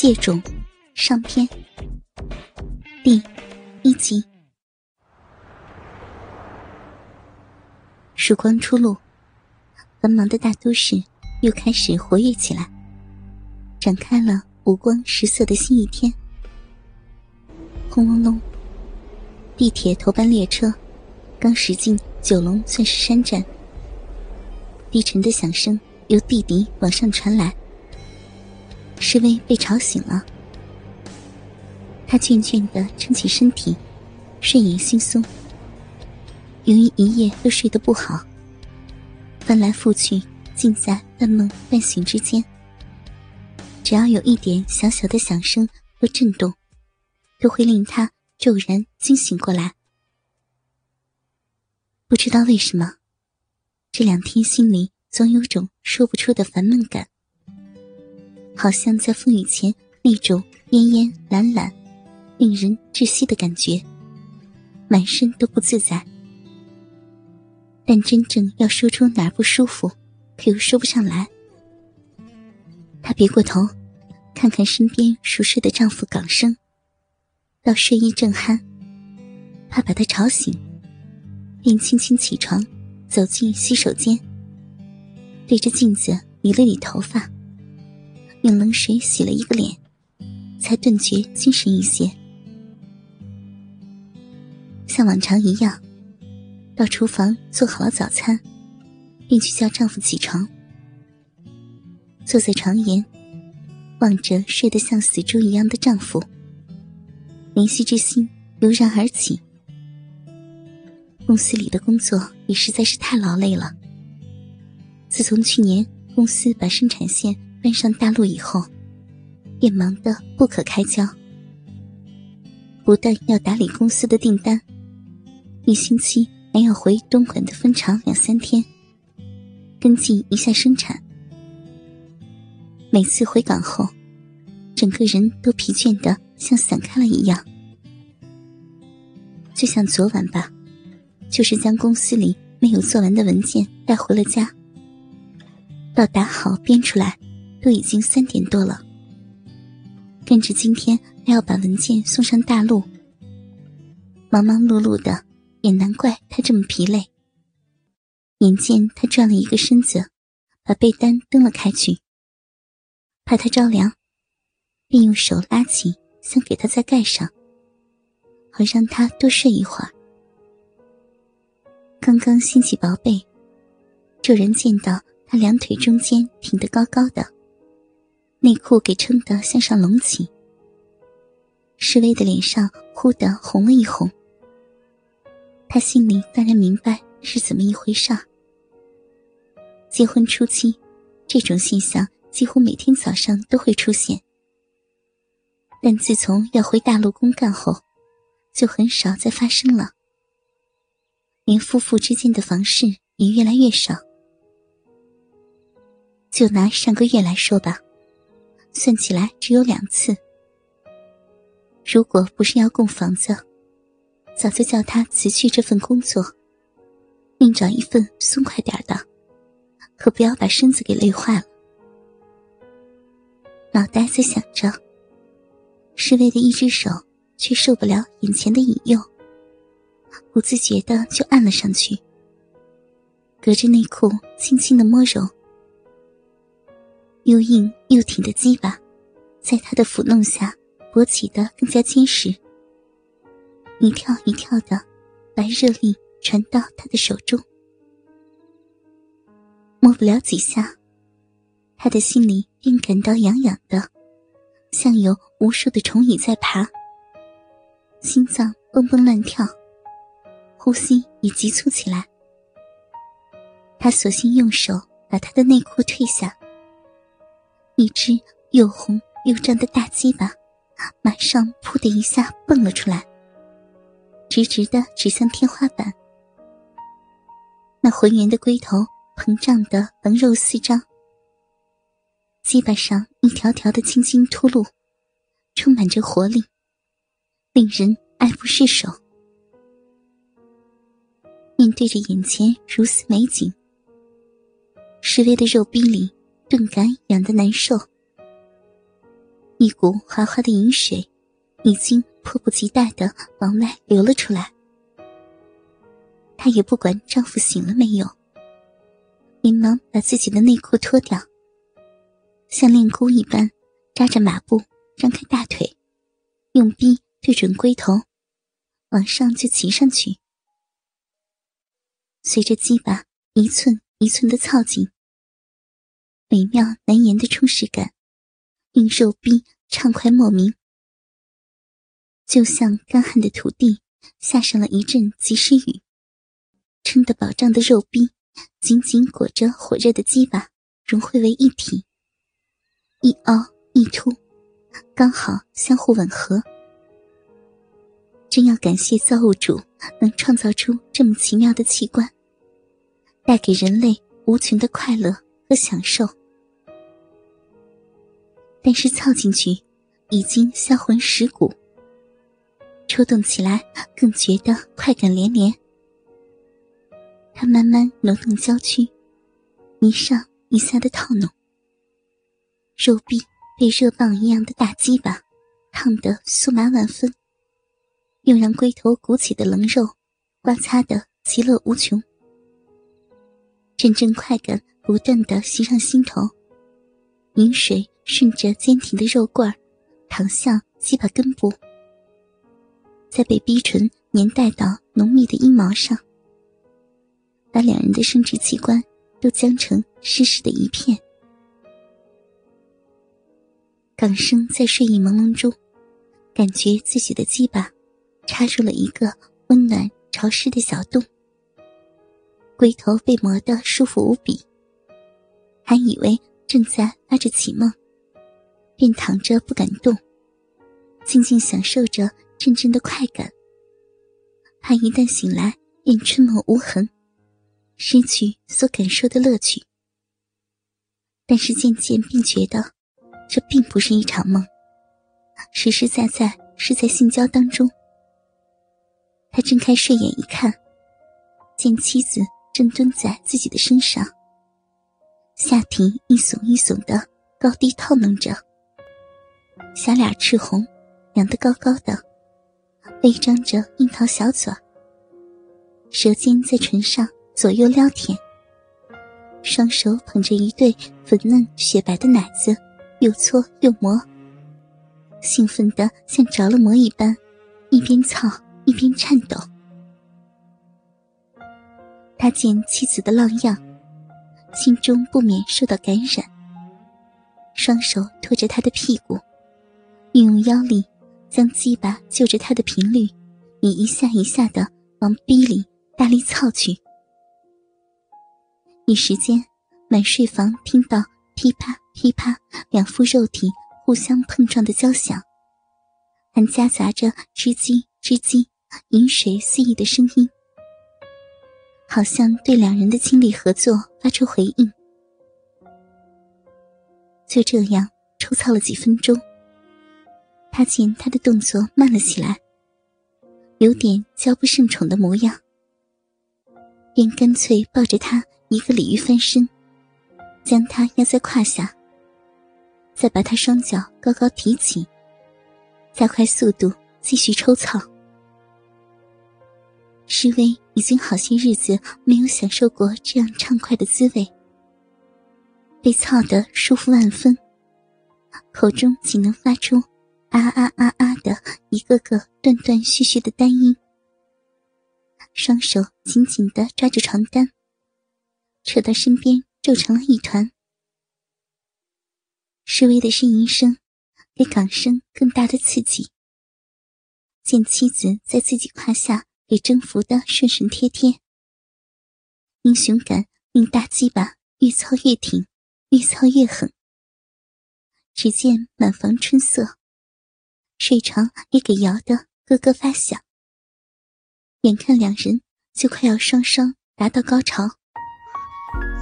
借种上篇第一集。曙光初露，繁忙的大都市又开始活跃起来，展开了五光十色的新一天。轰隆隆，地铁头班列车刚驶进九龙钻石山站，低沉的响声由地底往上传来。施威被吵醒了，他倦倦的撑起身体，睡眼惺忪。由于一夜都睡得不好，翻来覆去，尽在半梦半醒之间。只要有一点小小的响声或震动，都会令他骤然惊醒过来。不知道为什么，这两天心里总有种说不出的烦闷感。好像在风雨前那种恹恹懒懒、令人窒息的感觉，满身都不自在。但真正要说出哪儿不舒服，可又说不上来。她别过头，看看身边熟睡的丈夫港生，到睡意正酣，怕把他吵醒，便轻轻起床，走进洗手间，对着镜子理了理头发。用冷水洗了一个脸，才顿觉精神一些。像往常一样，到厨房做好了早餐，便去叫丈夫起床。坐在床沿，望着睡得像死猪一样的丈夫，怜惜之心油然而起。公司里的工作也实在是太劳累了。自从去年公司把生产线。搬上大陆以后，便忙得不可开交。不但要打理公司的订单，一星期还要回东莞的分厂两三天，跟进一下生产。每次回港后，整个人都疲倦的像散开了一样。就像昨晚吧，就是将公司里没有做完的文件带回了家，到打好编出来。都已经三点多了，跟着今天还要把文件送上大陆，忙忙碌碌的，也难怪他这么疲累。眼见他转了一个身子，把被单蹬了开去，怕他着凉，便用手拉起，想给他再盖上，好让他多睡一会儿。刚刚掀起薄被，骤然见到他两腿中间挺得高高的。内裤给撑得向上隆起，侍卫的脸上忽的红了一红。他心里当然明白是怎么一回事。结婚初期，这种现象几乎每天早上都会出现，但自从要回大陆公干后，就很少再发生了。连夫妇之间的房事也越来越少。就拿上个月来说吧。算起来只有两次。如果不是要供房子，早就叫他辞去这份工作，另找一份松快点的，可不要把身子给累坏了。脑袋在想着，侍卫的一只手却受不了眼前的引诱，不自觉的就按了上去，隔着内裤轻轻的摸揉。又硬又挺的鸡巴，在他的抚弄下勃起的更加坚实。一跳一跳的，把热力传到他的手中。摸不了几下，他的心里便感到痒痒的，像有无数的虫蚁在爬。心脏蹦蹦乱跳，呼吸也急促起来。他索性用手把他的内裤褪下。一只又红又胀的大鸡巴，马上“噗”的一下蹦了出来，直直的指向天花板。那浑圆的龟头膨胀的棱肉四张，鸡巴上一条条的青筋凸露，充满着活力，令人爱不释手。面对着眼前如此美景，石威的肉壁里。顿感痒的难受，一股滑滑的饮水已经迫不及待的往外流了出来。她也不管丈夫醒了没有，连忙把自己的内裤脱掉，像练功一般扎着马步，张开大腿，用臂对准龟头，往上就骑上去。随着鸡巴一寸一寸的操紧，美妙难言的充实感。令肉壁畅快莫名，就像干旱的土地下上了一阵及时雨，撑得饱胀的肉壁紧紧裹着火热的鸡巴，融汇为一体，一凹一凸，刚好相互吻合。真要感谢造物主能创造出这么奇妙的器官，带给人类无穷的快乐和享受。但是操进去，已经销魂蚀骨。抽动起来更觉得快感连连。他慢慢挪动娇躯，一上一下的套弄。肉壁被热棒一样的大鸡巴烫得酥麻万分，又让龟头鼓起的棱肉刮擦的其乐无穷。阵阵快感不断的袭上心头，饮水。顺着坚挺的肉棍儿，淌向鸡巴根部，再被逼唇粘带到浓密的阴毛上，把两人的生殖器官都僵成湿湿的一片。港生在睡意朦胧中，感觉自己的鸡巴插入了一个温暖潮湿的小洞，龟头被磨得舒服无比，还以为正在发着绮梦。便躺着不敢动，静静享受着阵阵的快感。怕一旦醒来便春梦无痕，失去所感受的乐趣。但是渐渐便觉得，这并不是一场梦，实实在在是在性交当中。他睁开睡眼一看，见妻子正蹲在自己的身上，下体一耸一耸的高低套弄着。小脸赤红，扬得高高的，微张着樱桃小嘴，舌尖在唇上左右撩舔，双手捧着一对粉嫩雪白的奶子，又搓又磨，兴奋的像着了魔一般，一边操一边颤抖。他见妻子的浪样，心中不免受到感染，双手托着他的屁股。运用腰力，将鸡巴就着他的频率，以一下一下的往逼里大力操去。一时间，满睡房听到噼啪噼啪两副肉体互相碰撞的交响，还夹杂着吱叽吱叽饮水肆意的声音，好像对两人的亲密合作发出回应。就这样抽操了几分钟。他见他的动作慢了起来，有点骄不胜宠的模样，便干脆抱着他一个鲤鱼翻身，将他压在胯下，再把他双脚高高提起，加快速度继续抽草。石威已经好些日子没有享受过这样畅快的滋味，被操得舒服万分，口中仅能发出。啊啊啊啊的一个个断断续续的单音，双手紧紧的抓着床单，扯到身边皱成了一团。施威的呻吟声给港生更大的刺激。见妻子在自己胯下给征服的顺顺贴贴，英雄感令大鸡巴越操越挺，越操越狠。只见满房春色。睡床也给摇得咯咯发响，眼看两人就快要双双达到高潮。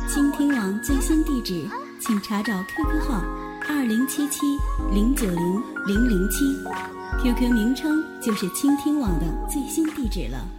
倾听网最新地址，请查找 QQ 号二零七七零九零零零七，QQ 名称就是倾听网的最新地址了。